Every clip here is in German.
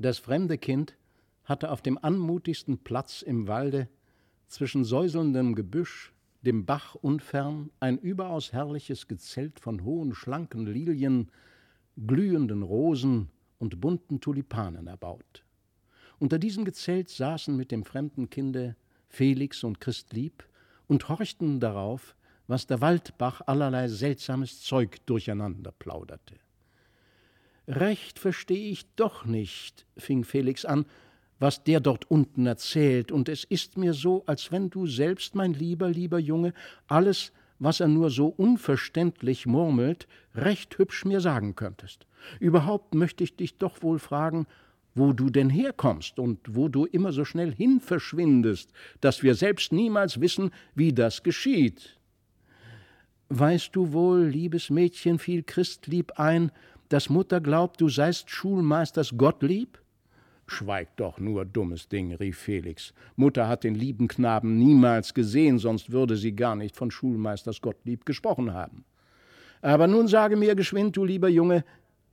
Das fremde Kind hatte auf dem anmutigsten Platz im Walde zwischen säuselndem Gebüsch, dem Bach unfern, ein überaus herrliches Gezelt von hohen, schlanken Lilien, glühenden Rosen und bunten Tulipanen erbaut. Unter diesem Gezelt saßen mit dem fremden Kinde Felix und Christlieb und horchten darauf, was der Waldbach allerlei seltsames Zeug durcheinander plauderte. Recht verstehe ich doch nicht, fing Felix an, was der dort unten erzählt, und es ist mir so, als wenn du selbst, mein lieber, lieber Junge, alles, was er nur so unverständlich murmelt, recht hübsch mir sagen könntest. Überhaupt möchte ich dich doch wohl fragen, wo du denn herkommst und wo du immer so schnell hin verschwindest, dass wir selbst niemals wissen, wie das geschieht. Weißt du wohl, liebes Mädchen, fiel Christlieb ein, dass Mutter glaubt, du seist Schulmeisters Gottlieb? Schweig doch nur, dummes Ding, rief Felix. Mutter hat den lieben Knaben niemals gesehen, sonst würde sie gar nicht von Schulmeisters Gottlieb gesprochen haben. Aber nun sage mir geschwind, du lieber Junge,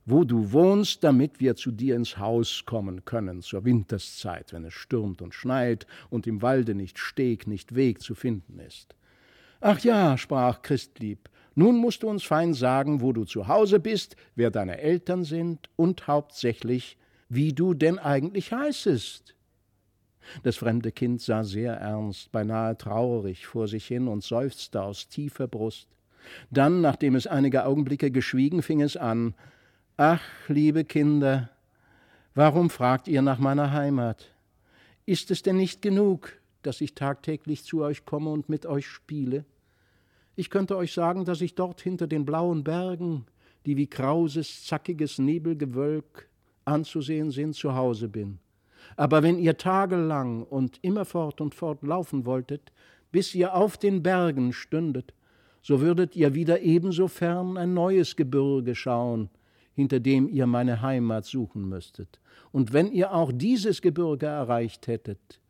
wo du wohnst, damit wir zu dir ins Haus kommen können zur Winterszeit, wenn es stürmt und schneit und im Walde nicht Steg, nicht Weg zu finden ist. Ach ja, sprach Christlieb, nun musst du uns fein sagen, wo du zu Hause bist, wer deine Eltern sind und hauptsächlich, wie du denn eigentlich heißest. Das fremde Kind sah sehr ernst, beinahe traurig vor sich hin und seufzte aus tiefer Brust. Dann, nachdem es einige Augenblicke geschwiegen, fing es an Ach, liebe Kinder, warum fragt ihr nach meiner Heimat? Ist es denn nicht genug, dass ich tagtäglich zu euch komme und mit euch spiele? Ich könnte euch sagen, dass ich dort hinter den blauen Bergen, die wie krauses, zackiges Nebelgewölk anzusehen sind, zu Hause bin. Aber wenn ihr tagelang und immerfort und fort laufen wolltet, bis ihr auf den Bergen stündet, so würdet ihr wieder ebenso fern ein neues Gebirge schauen, hinter dem ihr meine Heimat suchen müsstet. Und wenn ihr auch dieses Gebirge erreicht hättet,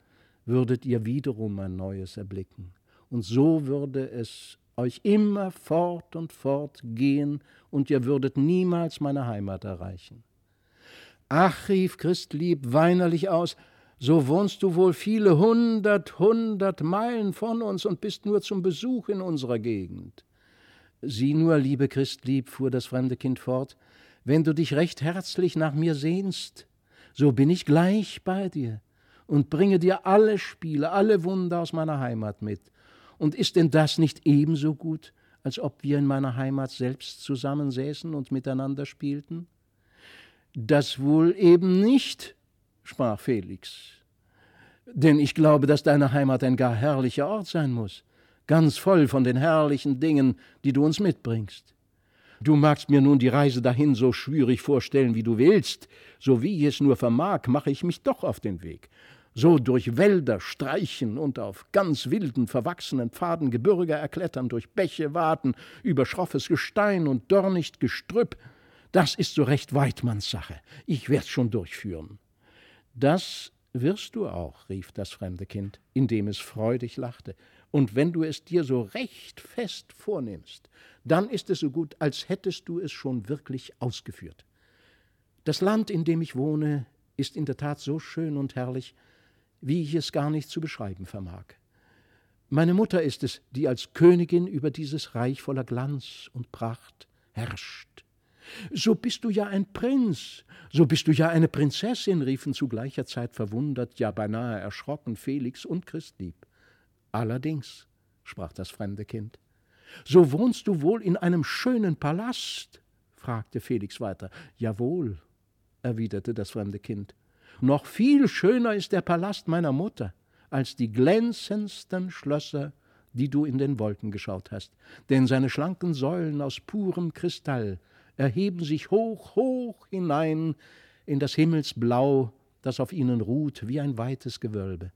würdet ihr wiederum ein neues erblicken. Und so würde es euch immer fort und fort gehen, und ihr würdet niemals meine Heimat erreichen. Ach, rief Christlieb weinerlich aus, so wohnst du wohl viele hundert, hundert Meilen von uns und bist nur zum Besuch in unserer Gegend. Sieh nur, liebe Christlieb, fuhr das fremde Kind fort, wenn du dich recht herzlich nach mir sehnst, so bin ich gleich bei dir und bringe dir alle Spiele, alle Wunder aus meiner Heimat mit. Und ist denn das nicht ebenso gut, als ob wir in meiner Heimat selbst zusammensäßen und miteinander spielten? Das wohl eben nicht, sprach Felix. Denn ich glaube, dass deine Heimat ein gar herrlicher Ort sein muss, ganz voll von den herrlichen Dingen, die du uns mitbringst. Du magst mir nun die Reise dahin so schwierig vorstellen, wie du willst, so wie ich es nur vermag, mache ich mich doch auf den Weg so durch Wälder streichen und auf ganz wilden, verwachsenen Pfaden Gebirge erklettern, durch Bäche waten, über schroffes Gestein und dornicht Gestrüpp, das ist so recht Weidmanns Sache. Ich werd's schon durchführen. Das wirst du auch, rief das fremde Kind, indem es freudig lachte. Und wenn du es dir so recht fest vornimmst, dann ist es so gut, als hättest du es schon wirklich ausgeführt. Das Land, in dem ich wohne, ist in der Tat so schön und herrlich, wie ich es gar nicht zu beschreiben vermag. Meine Mutter ist es, die als Königin über dieses Reich voller Glanz und Pracht herrscht. So bist du ja ein Prinz, so bist du ja eine Prinzessin, riefen zu gleicher Zeit verwundert, ja beinahe erschrocken Felix und Christlieb. Allerdings, sprach das fremde Kind. So wohnst du wohl in einem schönen Palast? fragte Felix weiter. Jawohl, erwiderte das fremde Kind. Noch viel schöner ist der Palast meiner Mutter als die glänzendsten Schlösser, die du in den Wolken geschaut hast, denn seine schlanken Säulen aus purem Kristall erheben sich hoch, hoch hinein in das Himmelsblau, das auf ihnen ruht wie ein weites Gewölbe.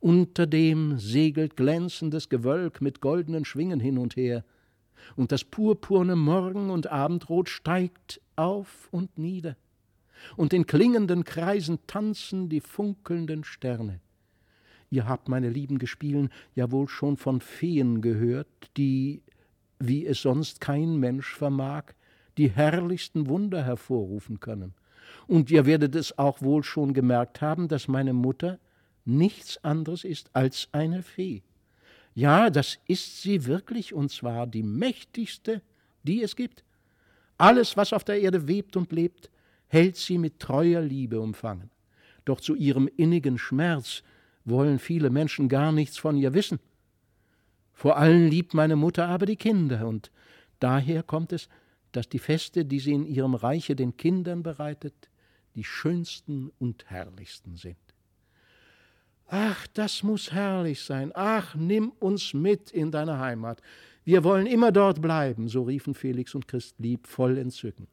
Unter dem segelt glänzendes Gewölk mit goldenen Schwingen hin und her, und das purpurne Morgen- und Abendrot steigt auf und nieder und in klingenden Kreisen tanzen die funkelnden Sterne. Ihr habt, meine lieben Gespielen, ja wohl schon von Feen gehört, die, wie es sonst kein Mensch vermag, die herrlichsten Wunder hervorrufen können. Und ihr werdet es auch wohl schon gemerkt haben, dass meine Mutter nichts anderes ist als eine Fee. Ja, das ist sie wirklich, und zwar die mächtigste, die es gibt. Alles, was auf der Erde webt und lebt, hält sie mit treuer Liebe umfangen. Doch zu ihrem innigen Schmerz wollen viele Menschen gar nichts von ihr wissen. Vor allen liebt meine Mutter aber die Kinder, und daher kommt es, dass die Feste, die sie in ihrem Reiche den Kindern bereitet, die schönsten und herrlichsten sind. Ach, das muss herrlich sein. Ach, nimm uns mit in deine Heimat. Wir wollen immer dort bleiben, so riefen Felix und Christlieb voll Entzücken.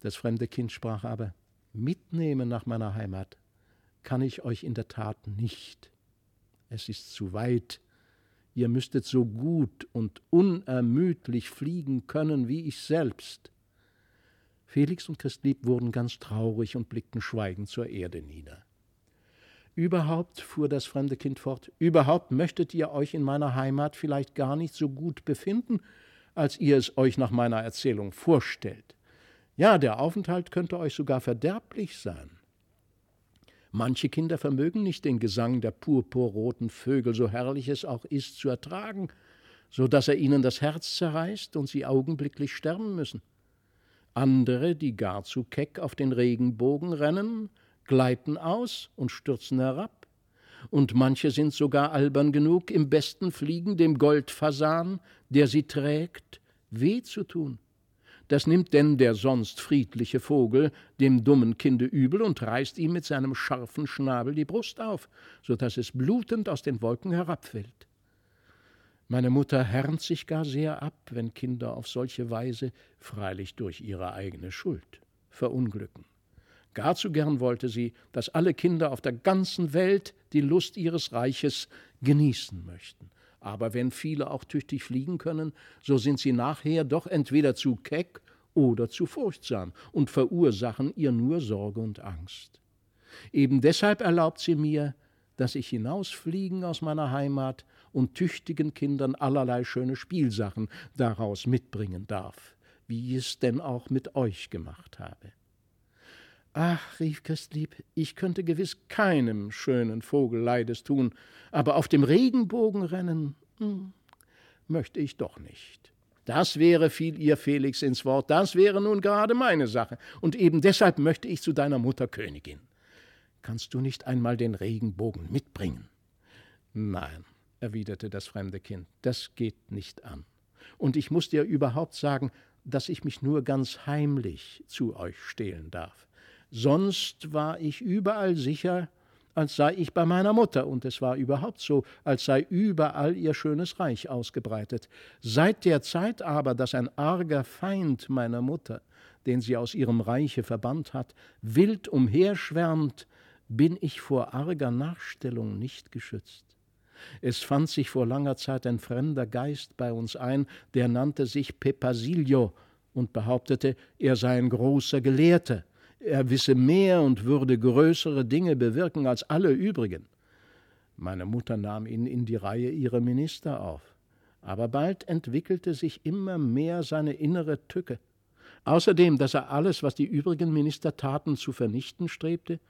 Das fremde Kind sprach aber, mitnehmen nach meiner Heimat kann ich euch in der Tat nicht. Es ist zu weit. Ihr müsstet so gut und unermüdlich fliegen können wie ich selbst. Felix und Christlieb wurden ganz traurig und blickten schweigend zur Erde nieder. Überhaupt, fuhr das fremde Kind fort, überhaupt möchtet ihr euch in meiner Heimat vielleicht gar nicht so gut befinden, als ihr es euch nach meiner Erzählung vorstellt. Ja, der Aufenthalt könnte euch sogar verderblich sein. Manche Kinder vermögen nicht den Gesang der purpurroten Vögel, so herrlich es auch ist, zu ertragen, so dass er ihnen das Herz zerreißt und sie augenblicklich sterben müssen. Andere, die gar zu keck auf den Regenbogen rennen, gleiten aus und stürzen herab. Und manche sind sogar albern genug, im besten Fliegen dem Goldfasan, der sie trägt, weh zu tun. Das nimmt denn der sonst friedliche Vogel dem dummen Kinde übel und reißt ihm mit seinem scharfen Schnabel die Brust auf, so dass es blutend aus den Wolken herabfällt. Meine Mutter härnt sich gar sehr ab, wenn Kinder auf solche Weise, freilich durch ihre eigene Schuld, verunglücken. Gar zu gern wollte sie, dass alle Kinder auf der ganzen Welt die Lust ihres Reiches genießen möchten. Aber wenn viele auch tüchtig fliegen können, so sind sie nachher doch entweder zu keck oder zu furchtsam und verursachen ihr nur Sorge und Angst. Eben deshalb erlaubt sie mir, dass ich hinausfliegen aus meiner Heimat und tüchtigen Kindern allerlei schöne Spielsachen daraus mitbringen darf, wie ich es denn auch mit euch gemacht habe. Ach, rief Christlieb, ich könnte gewiss keinem schönen Vogel Leides tun, aber auf dem Regenbogen rennen hm, möchte ich doch nicht. Das wäre, fiel ihr Felix ins Wort, das wäre nun gerade meine Sache, und eben deshalb möchte ich zu deiner Mutter Königin. Kannst du nicht einmal den Regenbogen mitbringen? Nein, erwiderte das fremde Kind, das geht nicht an. Und ich muss dir überhaupt sagen, dass ich mich nur ganz heimlich zu euch stehlen darf. Sonst war ich überall sicher, als sei ich bei meiner Mutter, und es war überhaupt so, als sei überall ihr schönes Reich ausgebreitet. Seit der Zeit aber, dass ein arger Feind meiner Mutter, den sie aus ihrem Reiche verbannt hat, wild umherschwärmt, bin ich vor arger Nachstellung nicht geschützt. Es fand sich vor langer Zeit ein fremder Geist bei uns ein, der nannte sich Pepasilio und behauptete, er sei ein großer Gelehrter er wisse mehr und würde größere Dinge bewirken als alle übrigen. Meine Mutter nahm ihn in die Reihe ihrer Minister auf. Aber bald entwickelte sich immer mehr seine innere Tücke. Außerdem, dass er alles, was die übrigen Minister taten, zu vernichten strebte,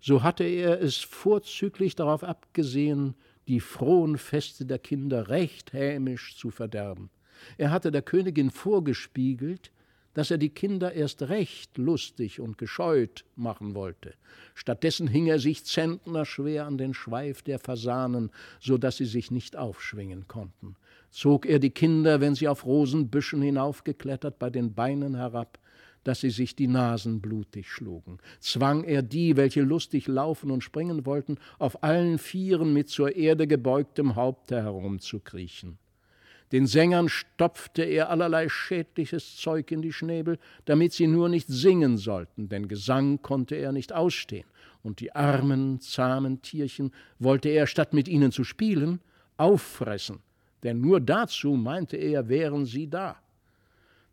so hatte er es vorzüglich darauf abgesehen, die frohen Feste der Kinder recht hämisch zu verderben. Er hatte der Königin vorgespiegelt, dass er die Kinder erst recht lustig und gescheut machen wollte. Stattdessen hing er sich zentnerschwer an den Schweif der Fasanen, so dass sie sich nicht aufschwingen konnten. Zog er die Kinder, wenn sie auf Rosenbüschen hinaufgeklettert, bei den Beinen herab, dass sie sich die Nasen blutig schlugen. Zwang er die, welche lustig laufen und springen wollten, auf allen Vieren mit zur Erde gebeugtem Haupte herumzukriechen. Den Sängern stopfte er allerlei schädliches Zeug in die Schnäbel, damit sie nur nicht singen sollten, denn Gesang konnte er nicht ausstehen, und die armen, zahmen Tierchen wollte er, statt mit ihnen zu spielen, auffressen, denn nur dazu, meinte er, wären sie da.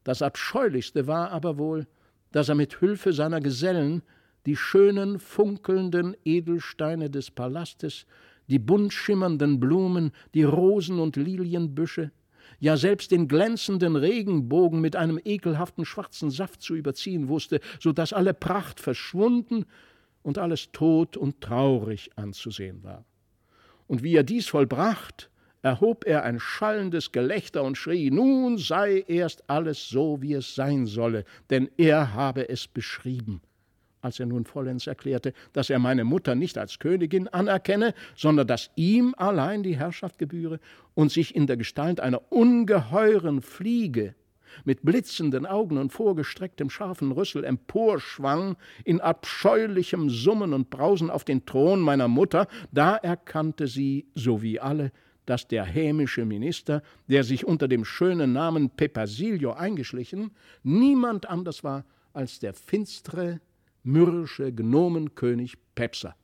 Das Abscheulichste war aber wohl, dass er mit Hülfe seiner Gesellen die schönen, funkelnden Edelsteine des Palastes, die bunt schimmernden Blumen, die Rosen und Lilienbüsche, ja selbst den glänzenden Regenbogen mit einem ekelhaften schwarzen Saft zu überziehen wusste, so dass alle Pracht verschwunden und alles tot und traurig anzusehen war. Und wie er dies vollbracht, erhob er ein schallendes Gelächter und schrie, nun sei erst alles so, wie es sein solle, denn er habe es beschrieben als er nun vollends erklärte, dass er meine Mutter nicht als Königin anerkenne, sondern dass ihm allein die Herrschaft gebühre und sich in der Gestalt einer ungeheuren Fliege mit blitzenden Augen und vorgestrecktem scharfen Rüssel emporschwang, in abscheulichem Summen und Brausen auf den Thron meiner Mutter, da erkannte sie, so wie alle, dass der hämische Minister, der sich unter dem schönen Namen Pepasilio eingeschlichen, niemand anders war als der finstere, mürrische Gnomenkönig Pepser.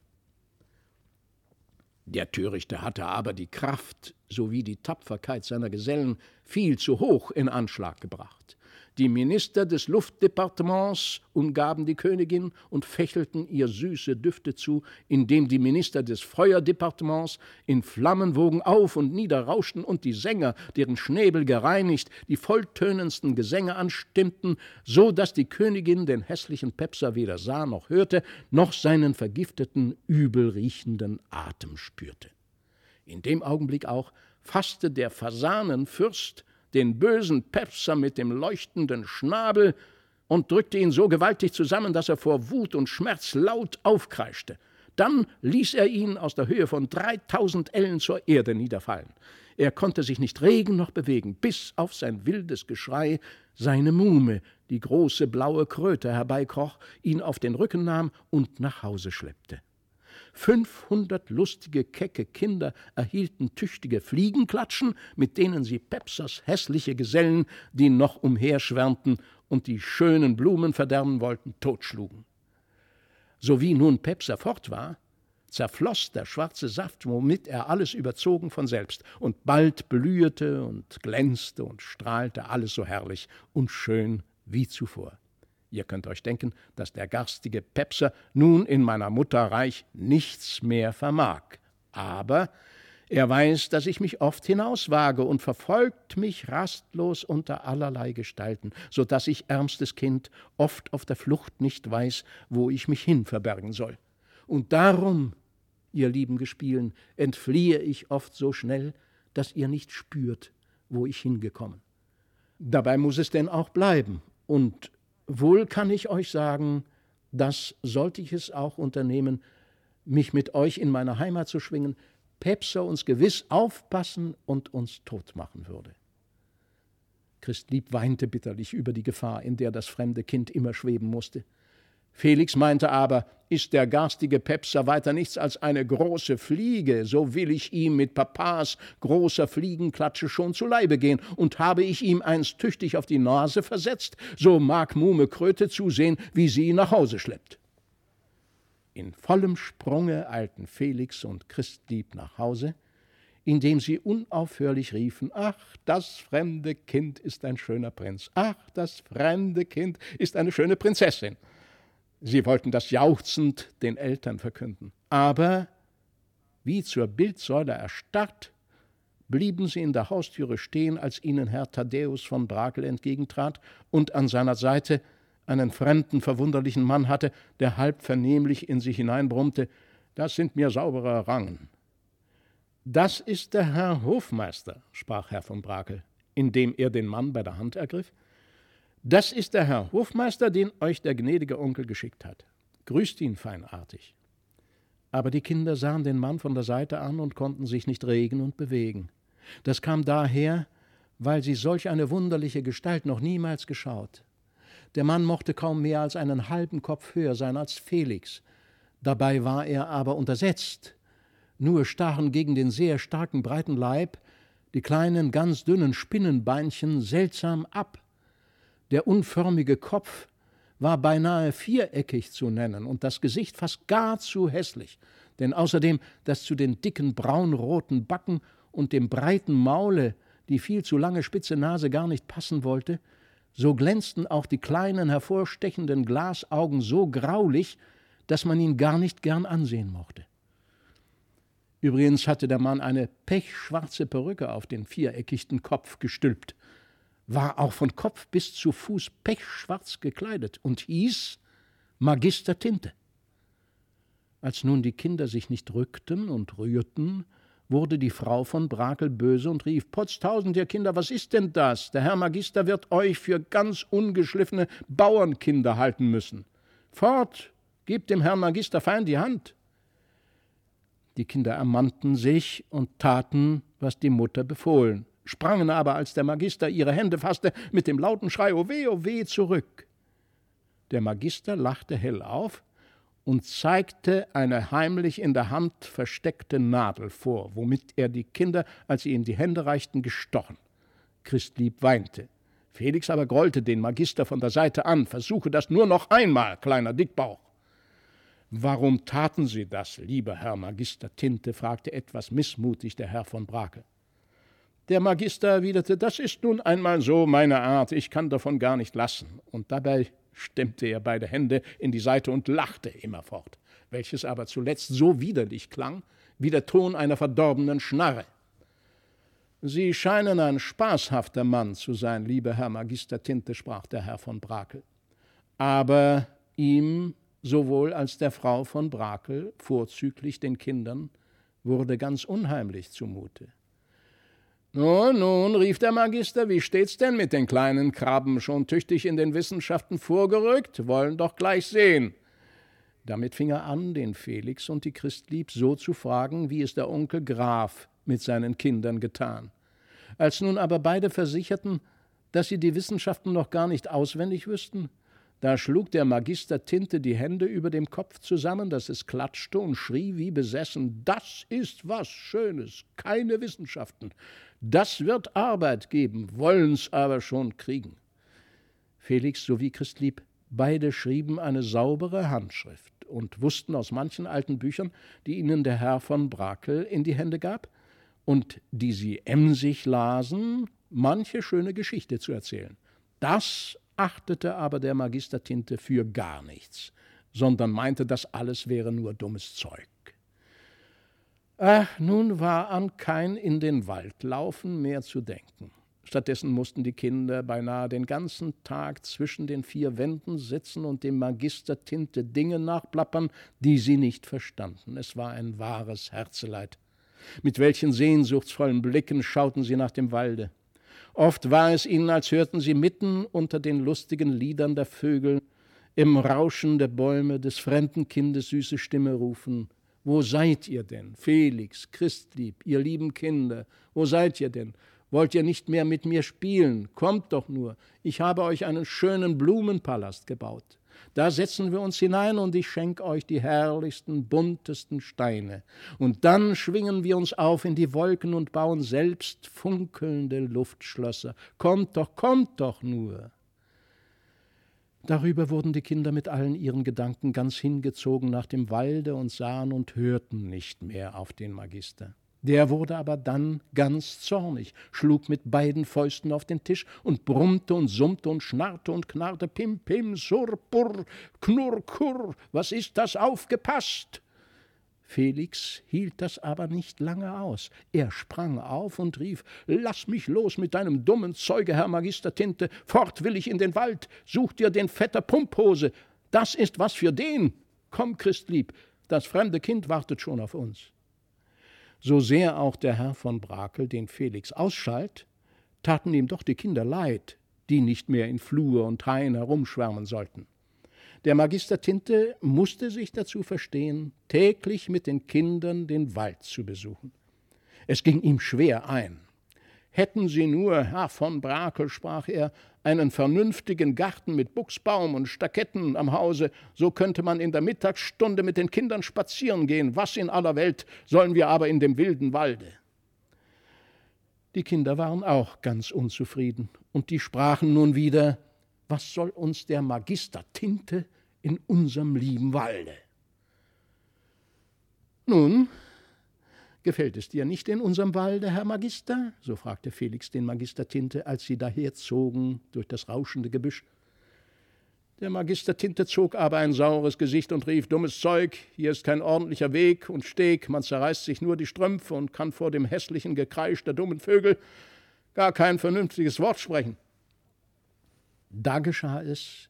Der Törichte hatte aber die Kraft sowie die Tapferkeit seiner Gesellen viel zu hoch in Anschlag gebracht. Die Minister des Luftdepartements umgaben die Königin und fächelten ihr süße Düfte zu, indem die Minister des Feuerdepartements in Flammenwogen auf und nieder rauschten und die Sänger, deren Schnäbel gereinigt, die volltönendsten Gesänge anstimmten, so dass die Königin den hässlichen Pepser weder sah noch hörte, noch seinen vergifteten, übelriechenden Atem spürte. In dem Augenblick auch fasste der Fasanenfürst den bösen Pepser mit dem leuchtenden Schnabel und drückte ihn so gewaltig zusammen, dass er vor Wut und Schmerz laut aufkreischte. Dann ließ er ihn aus der Höhe von dreitausend Ellen zur Erde niederfallen. Er konnte sich nicht regen noch bewegen, bis auf sein wildes Geschrei seine Muhme, die große blaue Kröte, herbeikroch, ihn auf den Rücken nahm und nach Hause schleppte. Fünfhundert lustige, kecke Kinder erhielten tüchtige Fliegenklatschen, mit denen sie Pepsers hässliche Gesellen, die noch umherschwärmten und die schönen Blumen verderben wollten, totschlugen. So wie nun Pepser fort war, zerfloß der schwarze Saft, womit er alles überzogen von selbst, und bald blühete und glänzte und strahlte alles so herrlich und schön wie zuvor. Ihr könnt euch denken, dass der garstige Pepser nun in meiner Mutter Reich nichts mehr vermag. Aber er weiß, dass ich mich oft hinauswage und verfolgt mich rastlos unter allerlei Gestalten, so dass ich, ärmstes Kind, oft auf der Flucht nicht weiß, wo ich mich hin verbergen soll. Und darum, ihr lieben Gespielen, entfliehe ich oft so schnell, dass ihr nicht spürt, wo ich hingekommen. Dabei muss es denn auch bleiben, und Wohl kann ich euch sagen, dass, sollte ich es auch unternehmen, mich mit euch in meine Heimat zu schwingen, Pepser uns gewiss aufpassen und uns tot machen würde. Christlieb weinte bitterlich über die Gefahr, in der das fremde Kind immer schweben musste. Felix meinte aber, ist der garstige Pepser weiter nichts als eine große Fliege, so will ich ihm mit Papas großer Fliegenklatsche schon zu Leibe gehen, und habe ich ihm eins tüchtig auf die Nase versetzt, so mag Muhme Kröte zusehen, wie sie ihn nach Hause schleppt. In vollem Sprunge eilten Felix und Christlieb nach Hause, indem sie unaufhörlich riefen, ach, das fremde Kind ist ein schöner Prinz, ach, das fremde Kind ist eine schöne Prinzessin. Sie wollten das jauchzend den Eltern verkünden. Aber, wie zur Bildsäule erstarrt, blieben sie in der Haustüre stehen, als ihnen Herr Thaddäus von Brakel entgegentrat und an seiner Seite einen fremden, verwunderlichen Mann hatte, der halb vernehmlich in sich hineinbrummte: Das sind mir saubere Rangen. Das ist der Herr Hofmeister, sprach Herr von Brakel, indem er den Mann bei der Hand ergriff. Das ist der Herr Hofmeister, den euch der gnädige Onkel geschickt hat. Grüßt ihn feinartig. Aber die Kinder sahen den Mann von der Seite an und konnten sich nicht regen und bewegen. Das kam daher, weil sie solch eine wunderliche Gestalt noch niemals geschaut. Der Mann mochte kaum mehr als einen halben Kopf höher sein als Felix. Dabei war er aber untersetzt. Nur stachen gegen den sehr starken breiten Leib die kleinen, ganz dünnen Spinnenbeinchen seltsam ab. Der unförmige Kopf war beinahe viereckig zu nennen und das Gesicht fast gar zu hässlich, denn außerdem das zu den dicken braunroten Backen und dem breiten Maule die viel zu lange spitze Nase gar nicht passen wollte, so glänzten auch die kleinen hervorstechenden Glasaugen so graulich, dass man ihn gar nicht gern ansehen mochte. Übrigens hatte der Mann eine pechschwarze Perücke auf den viereckigen Kopf gestülpt, war auch von Kopf bis zu Fuß pechschwarz gekleidet und hieß Magister Tinte. Als nun die Kinder sich nicht rückten und rührten, wurde die Frau von Brakel böse und rief: Potztausend, ihr Kinder, was ist denn das? Der Herr Magister wird euch für ganz ungeschliffene Bauernkinder halten müssen. Fort, gebt dem Herrn Magister fein die Hand. Die Kinder ermannten sich und taten, was die Mutter befohlen, sprangen aber, als der Magister ihre Hände fasste, mit dem lauten Schrei O weh, o weh zurück. Der Magister lachte hell auf und zeigte eine heimlich in der Hand versteckte Nadel vor, womit er die Kinder, als sie ihm die Hände reichten, gestochen. Christlieb weinte. Felix aber grollte den Magister von der Seite an. Versuche das nur noch einmal, kleiner Dickbauch. Warum taten Sie das, lieber Herr Magister Tinte? fragte etwas missmutig der Herr von Brakel. Der Magister erwiderte, das ist nun einmal so meine Art, ich kann davon gar nicht lassen. Und dabei stemmte er beide Hände in die Seite und lachte immerfort, welches aber zuletzt so widerlich klang, wie der Ton einer verdorbenen Schnarre. Sie scheinen ein spaßhafter Mann zu sein, lieber Herr Magister Tinte, sprach der Herr von Brakel. Aber ihm sowohl als der Frau von Brakel, vorzüglich den Kindern, wurde ganz unheimlich zumute. Nun, nun, rief der Magister, wie steht's denn mit den kleinen Krabben? Schon tüchtig in den Wissenschaften vorgerückt? Wollen doch gleich sehen. Damit fing er an, den Felix und die Christlieb so zu fragen, wie es der Onkel Graf mit seinen Kindern getan. Als nun aber beide versicherten, dass sie die Wissenschaften noch gar nicht auswendig wüssten, da schlug der Magister Tinte die Hände über dem Kopf zusammen, dass es klatschte und schrie wie besessen: Das ist was Schönes, keine Wissenschaften. Das wird Arbeit geben, wollen's aber schon kriegen. Felix sowie Christlieb, beide schrieben eine saubere Handschrift und wussten aus manchen alten Büchern, die ihnen der Herr von Brakel in die Hände gab und die sie emsig lasen, manche schöne Geschichte zu erzählen. Das achtete aber der Magister Tinte für gar nichts, sondern meinte, das alles wäre nur dummes Zeug. Ach, nun war an kein in den Wald laufen mehr zu denken. Stattdessen mussten die Kinder beinahe den ganzen Tag zwischen den vier Wänden sitzen und dem Magister Tinte Dinge nachplappern, die sie nicht verstanden. Es war ein wahres Herzeleid. Mit welchen sehnsuchtsvollen Blicken schauten sie nach dem Walde. Oft war es ihnen, als hörten sie mitten unter den lustigen Liedern der Vögel im Rauschen der Bäume des fremden Kindes süße Stimme rufen. Wo seid ihr denn, Felix, Christlieb, ihr lieben Kinder? Wo seid ihr denn? Wollt ihr nicht mehr mit mir spielen? Kommt doch nur. Ich habe euch einen schönen Blumenpalast gebaut. Da setzen wir uns hinein und ich schenke euch die herrlichsten, buntesten Steine. Und dann schwingen wir uns auf in die Wolken und bauen selbst funkelnde Luftschlösser. Kommt doch, kommt doch nur. Darüber wurden die Kinder mit allen ihren Gedanken ganz hingezogen nach dem Walde und sahen und hörten nicht mehr auf den Magister. Der wurde aber dann ganz zornig, schlug mit beiden Fäusten auf den Tisch und brummte und summte und schnarrte und knarrte Pim, Pim, Surr, Purr, Knurr, Kurr, was ist das aufgepasst? Felix hielt das aber nicht lange aus. Er sprang auf und rief: Lass mich los mit deinem dummen Zeuge, Herr Magister Tinte. Fort will ich in den Wald. Such dir den Vetter Pumphose. Das ist was für den. Komm, Christlieb, das fremde Kind wartet schon auf uns. So sehr auch der Herr von Brakel den Felix ausschalt, taten ihm doch die Kinder leid, die nicht mehr in Flur und Hain herumschwärmen sollten. Der Magister Tinte musste sich dazu verstehen, täglich mit den Kindern den Wald zu besuchen. Es ging ihm schwer ein. Hätten Sie nur, Herr von Brakel, sprach er, einen vernünftigen Garten mit Buchsbaum und Staketten am Hause, so könnte man in der Mittagsstunde mit den Kindern spazieren gehen. Was in aller Welt sollen wir aber in dem wilden Walde? Die Kinder waren auch ganz unzufrieden, und die sprachen nun wieder Was soll uns der Magister Tinte in unserem lieben Walde? Nun, Gefällt es dir nicht in unserem Walde, Herr Magister? so fragte Felix den Magister Tinte, als sie daherzogen durch das rauschende Gebüsch. Der Magister Tinte zog aber ein saures Gesicht und rief: Dummes Zeug, hier ist kein ordentlicher Weg und Steg, man zerreißt sich nur die Strümpfe und kann vor dem hässlichen Gekreisch der dummen Vögel gar kein vernünftiges Wort sprechen. Da geschah es,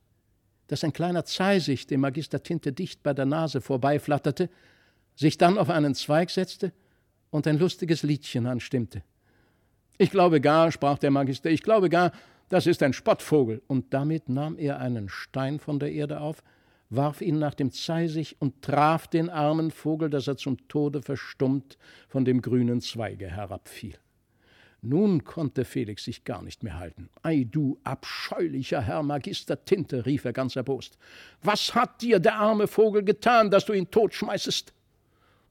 dass ein kleiner Zeisig dem Magister Tinte dicht bei der Nase vorbeiflatterte, sich dann auf einen Zweig setzte und ein lustiges Liedchen anstimmte. Ich glaube gar, sprach der Magister, ich glaube gar, das ist ein Spottvogel. Und damit nahm er einen Stein von der Erde auf, warf ihn nach dem Zeisig und traf den armen Vogel, dass er zum Tode verstummt von dem grünen Zweige herabfiel. Nun konnte Felix sich gar nicht mehr halten. Ei, du abscheulicher Herr Magister Tinte, rief er ganz erbost. Was hat dir der arme Vogel getan, dass du ihn totschmeißest?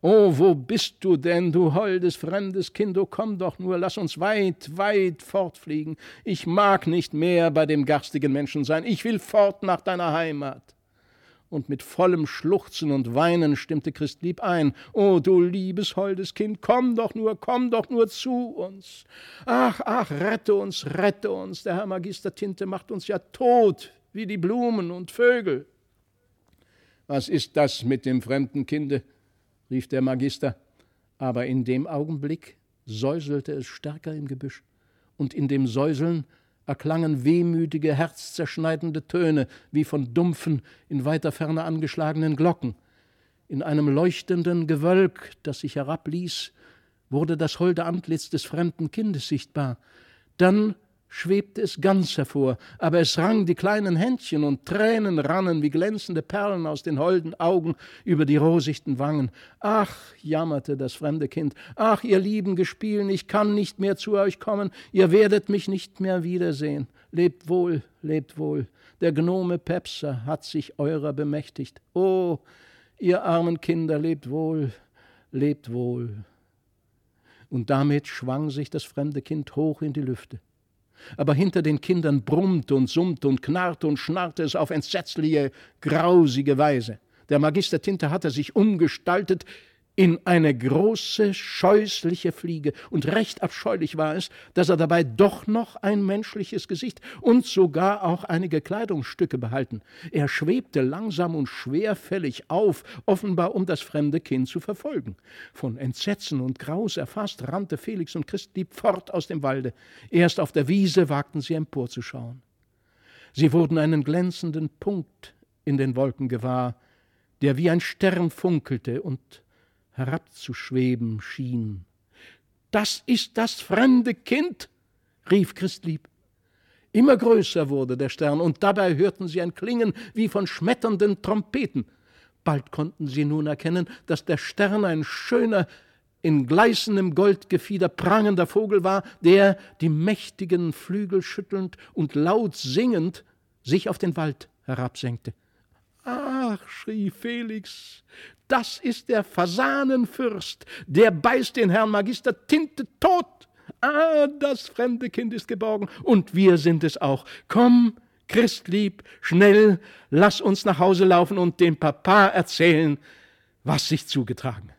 Oh, wo bist du denn, du holdes, fremdes Kind? Oh, komm doch nur, lass uns weit, weit fortfliegen. Ich mag nicht mehr bei dem garstigen Menschen sein. Ich will fort nach deiner Heimat. Und mit vollem Schluchzen und Weinen stimmte Christlieb ein. Oh, du liebes, holdes Kind, komm doch nur, komm doch nur zu uns. Ach, ach, rette uns, rette uns. Der Herr Magister Tinte macht uns ja tot, wie die Blumen und Vögel. Was ist das mit dem fremden Kinde? Rief der Magister, aber in dem Augenblick säuselte es stärker im Gebüsch, und in dem Säuseln erklangen wehmütige, herzzerschneidende Töne wie von dumpfen, in weiter Ferne angeschlagenen Glocken. In einem leuchtenden Gewölk, das sich herabließ, wurde das holde Antlitz des fremden Kindes sichtbar. Dann schwebte es ganz hervor, aber es rang die kleinen Händchen und Tränen rannen wie glänzende Perlen aus den holden Augen über die rosichten Wangen. Ach, jammerte das fremde Kind, ach, ihr lieben Gespielen, ich kann nicht mehr zu euch kommen, ihr werdet mich nicht mehr wiedersehen. Lebt wohl, lebt wohl, der Gnome Pepser hat sich eurer bemächtigt. Oh, ihr armen Kinder, lebt wohl, lebt wohl. Und damit schwang sich das fremde Kind hoch in die Lüfte aber hinter den Kindern brummte und summte und knarrte und schnarrte es auf entsetzliche, grausige Weise. Der Magister Tinte hatte sich umgestaltet in eine große, scheußliche Fliege, und recht abscheulich war es, dass er dabei doch noch ein menschliches Gesicht und sogar auch einige Kleidungsstücke behalten. Er schwebte langsam und schwerfällig auf, offenbar um das fremde Kind zu verfolgen. Von Entsetzen und Graus erfasst, rannte Felix und Christlieb fort aus dem Walde. Erst auf der Wiese wagten sie emporzuschauen. Sie wurden einen glänzenden Punkt in den Wolken gewahr, der wie ein Stern funkelte und herabzuschweben schien. Das ist das fremde Kind, rief Christlieb. Immer größer wurde der Stern, und dabei hörten sie ein Klingen wie von schmetternden Trompeten. Bald konnten sie nun erkennen, dass der Stern ein schöner, in gleißendem Goldgefieder prangender Vogel war, der, die mächtigen Flügel schüttelnd und laut singend, sich auf den Wald herabsenkte. Ach, schrie Felix, das ist der Fasanenfürst, der beißt den Herrn Magister Tinte tot. Ah, das fremde Kind ist geborgen, und wir sind es auch. Komm, Christlieb, schnell, lass uns nach Hause laufen und dem Papa erzählen, was sich zugetragen